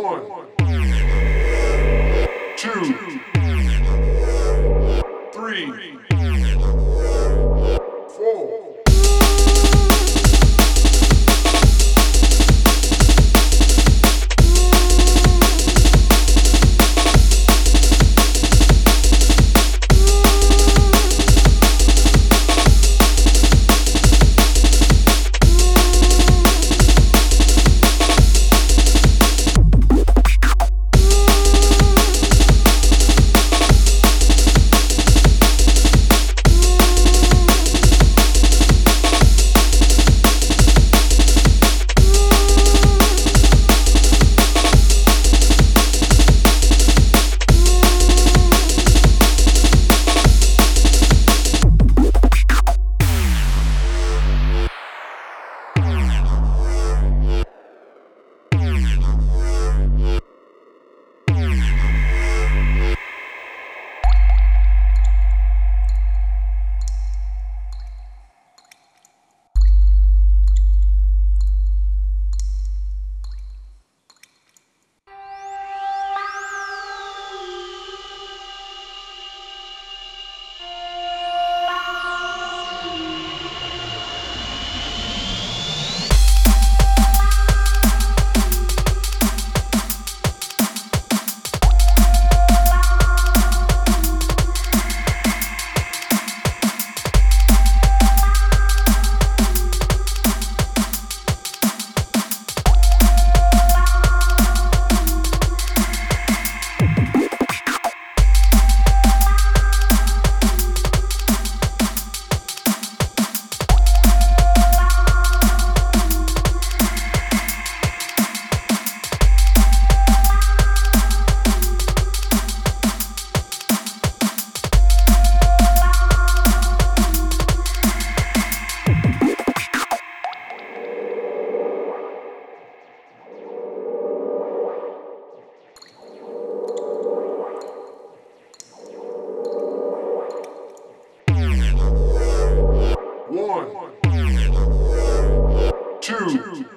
One, two. true.